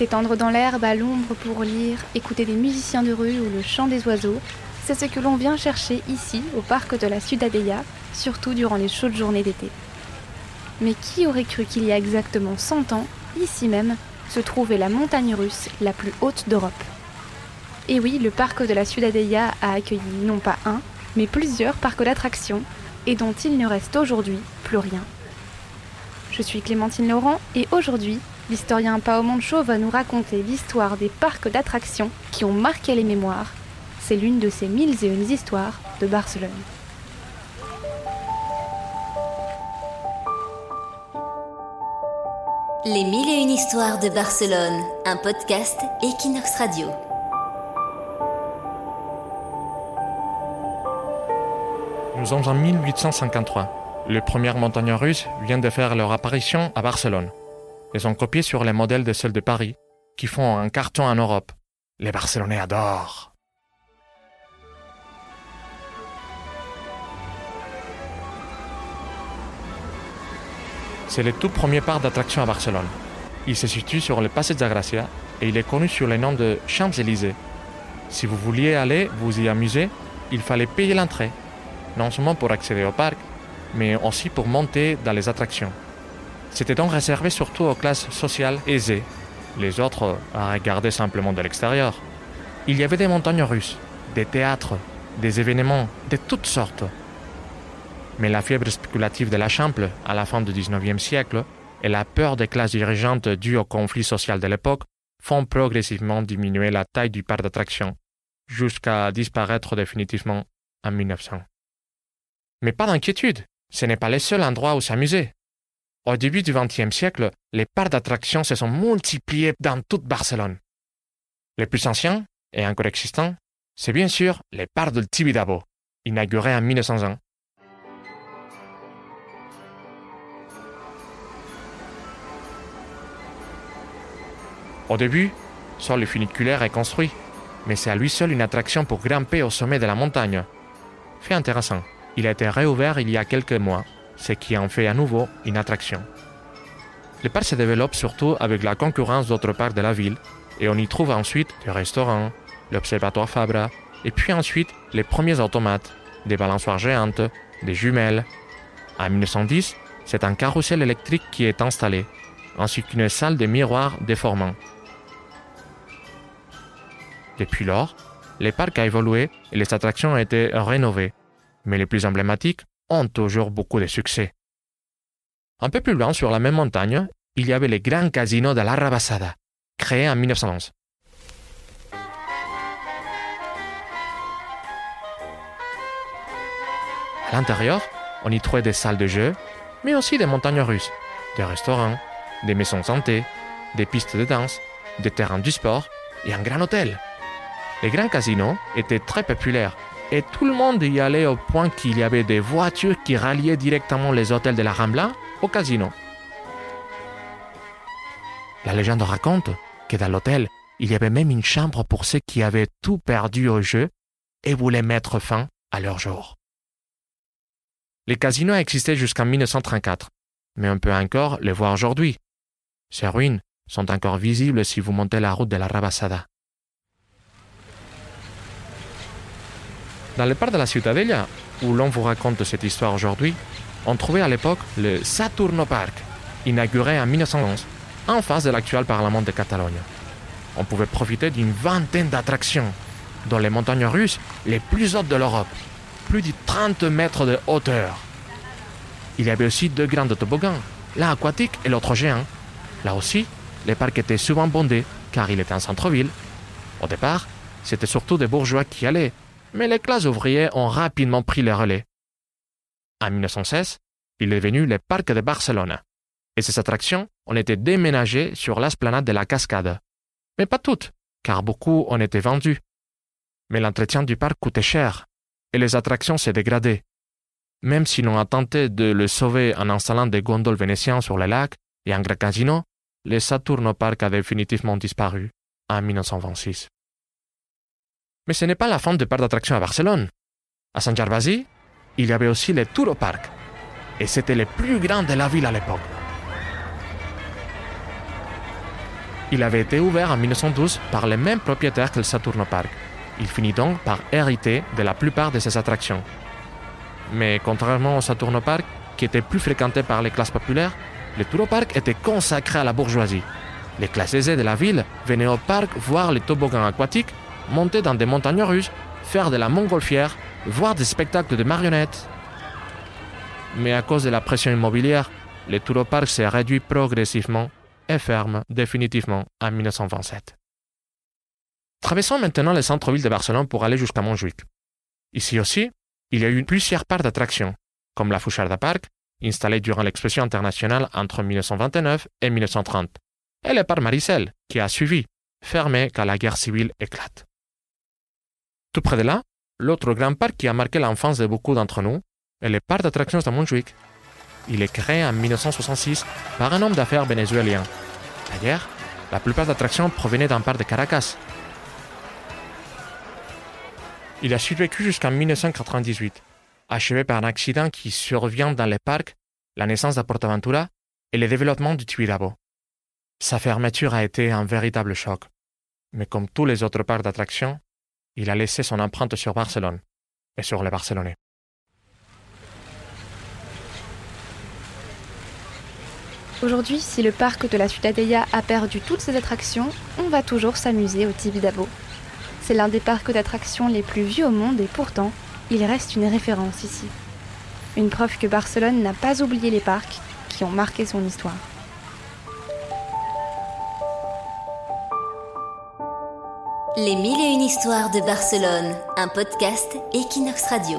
S'étendre dans l'herbe à l'ombre pour lire, écouter des musiciens de rue ou le chant des oiseaux, c'est ce que l'on vient chercher ici, au parc de la Ciudadella, surtout durant les chaudes journées d'été. Mais qui aurait cru qu'il y a exactement 100 ans, ici même, se trouvait la montagne russe la plus haute d'Europe? Et oui, le parc de la Ciudadella a accueilli non pas un, mais plusieurs parcs d'attractions, et dont il ne reste aujourd'hui plus rien. Je suis Clémentine Laurent, et aujourd'hui, l'historien Pao Moncho va nous raconter l'histoire des parcs d'attractions qui ont marqué les mémoires. C'est l'une de ces mille et une histoires de Barcelone. Les mille et une histoires de Barcelone, un podcast Equinox Radio. Nous sommes en 1853. Les premières montagnes russes viennent de faire leur apparition à Barcelone. Elles sont copiées sur les modèles de celles de Paris, qui font un carton en Europe. Les Barcelonais adorent. C'est le tout premier parc d'attraction à Barcelone. Il se situe sur le Passeig de Gracia et il est connu sous le nom de Champs-Élysées. Si vous vouliez aller vous y amuser, il fallait payer l'entrée, non seulement pour accéder au parc, mais aussi pour monter dans les attractions. C'était donc réservé surtout aux classes sociales aisées, les autres à regarder simplement de l'extérieur. Il y avait des montagnes russes, des théâtres, des événements de toutes sortes. Mais la fièvre spéculative de la Chample à la fin du XIXe siècle et la peur des classes dirigeantes dues au conflit social de l'époque font progressivement diminuer la taille du parc d'attractions, jusqu'à disparaître définitivement en 1900. Mais pas d'inquiétude, ce n'est pas le seul endroit où s'amuser. Au début du XXe siècle, les parcs d'attractions se sont multipliés dans toute Barcelone. Les plus anciens, et encore existants, c'est bien sûr les parcs del Tibidabo, inaugurés en 1901 Au début, seul le funiculaire est construit, mais c'est à lui seul une attraction pour grimper au sommet de la montagne. Fait intéressant, il a été réouvert il y a quelques mois, ce qui en fait à nouveau une attraction. Le parc se développe surtout avec la concurrence d'autres parcs de la ville, et on y trouve ensuite des restaurants, l'observatoire Fabra, et puis ensuite les premiers automates, des balançoires géantes, des jumelles. En 1910, c'est un carrousel électrique qui est installé, ainsi qu'une salle de miroirs déformants. Depuis lors, les parcs ont évolué et les attractions ont été rénovées, mais les plus emblématiques ont toujours beaucoup de succès. Un peu plus loin, sur la même montagne, il y avait le grand casino de la Rabasada, créé en 1911. À l'intérieur, on y trouvait des salles de jeu, mais aussi des montagnes russes, des restaurants, des maisons santé, des pistes de danse, des terrains du sport et un grand hôtel. Les grands casinos étaient très populaires et tout le monde y allait au point qu'il y avait des voitures qui ralliaient directement les hôtels de la Rambla au casino. La légende raconte que dans l'hôtel, il y avait même une chambre pour ceux qui avaient tout perdu au jeu et voulaient mettre fin à leur jour. Les casinos existaient jusqu'en 1934, mais on peut encore les voir aujourd'hui. Ces ruines sont encore visibles si vous montez la route de la Rabasada. Dans le parc de la Ciutadella, où l'on vous raconte cette histoire aujourd'hui, on trouvait à l'époque le Saturno Park, inauguré en 1911, en face de l'actuel Parlement de Catalogne. On pouvait profiter d'une vingtaine d'attractions, dans les montagnes russes les plus hautes de l'Europe, plus de 30 mètres de hauteur. Il y avait aussi deux grands toboggans, l'un aquatique et l'autre géant. Là aussi, les parcs étaient souvent bondés, car il était en centre-ville. Au départ, c'était surtout des bourgeois qui allaient, mais les classes ouvrières ont rapidement pris le relais. En 1916, il est devenu le parc de Barcelone, et ses attractions ont été déménagées sur l'esplanade de la Cascade. Mais pas toutes, car beaucoup ont été vendus. Mais l'entretien du parc coûtait cher, et les attractions s'est dégradées. Même si l'on a tenté de le sauver en installant des gondoles vénitiennes sur le lac et un grand casino, le Saturno Park a définitivement disparu en 1926. Mais ce n'est pas la fin de parc d'attractions à Barcelone. À Saint Gervasi, il y avait aussi le Touro Park, et c'était le plus grand de la ville à l'époque. Il avait été ouvert en 1912 par les mêmes propriétaires que le Saturno Park. Il finit donc par hériter de la plupart de ses attractions. Mais contrairement au Saturno Park, qui était plus fréquenté par les classes populaires, le Touropark était consacré à la bourgeoisie. Les classes aisées de la ville venaient au parc voir les toboggans aquatiques, monter dans des montagnes russes, faire de la montgolfière, voir des spectacles de marionnettes. Mais à cause de la pression immobilière, le Touropark s'est réduit progressivement et ferme définitivement en 1927. Traversons maintenant le centre-ville de Barcelone pour aller jusqu'à Montjuic. Ici aussi, il y a eu plusieurs parcs d'attractions, comme la Foucharda Park, installée durant l'exposition internationale entre 1929 et 1930, et le parc Maricel, qui a suivi, fermé quand la guerre civile éclate. Tout près de là, l'autre grand parc qui a marqué l'enfance de beaucoup d'entre nous est le parc d'attractions de Montjuic. Il est créé en 1966 par un homme d'affaires vénézuélien. D'ailleurs, la plupart d'attractions provenaient d'un parc de Caracas. Il a survécu jusqu'en 1998, achevé par un accident qui survient dans le parc, la naissance de Portaventura et le développement du Tibidabo. Sa fermeture a été un véritable choc, mais comme tous les autres parcs d'attractions, il a laissé son empreinte sur Barcelone et sur les Barcelonais. Aujourd'hui, si le parc de la Ciutadella a perdu toutes ses attractions, on va toujours s'amuser au Tibidabo. C'est l'un des parcs d'attractions les plus vieux au monde et pourtant, il reste une référence ici. Une preuve que Barcelone n'a pas oublié les parcs qui ont marqué son histoire. Les mille et une histoires de Barcelone, un podcast Equinox Radio.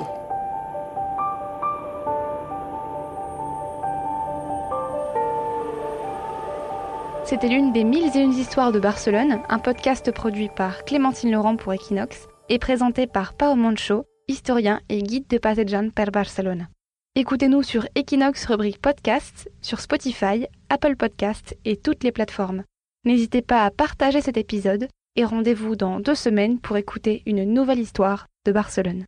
C'était l'une des mille et une histoires de Barcelone, un podcast produit par Clémentine Laurent pour Equinox et présenté par Pao Moncho, historien et guide de Passejan per Barcelone. Écoutez-nous sur Equinox rubrique podcast, sur Spotify, Apple Podcast et toutes les plateformes. N'hésitez pas à partager cet épisode et rendez-vous dans deux semaines pour écouter une nouvelle histoire de Barcelone.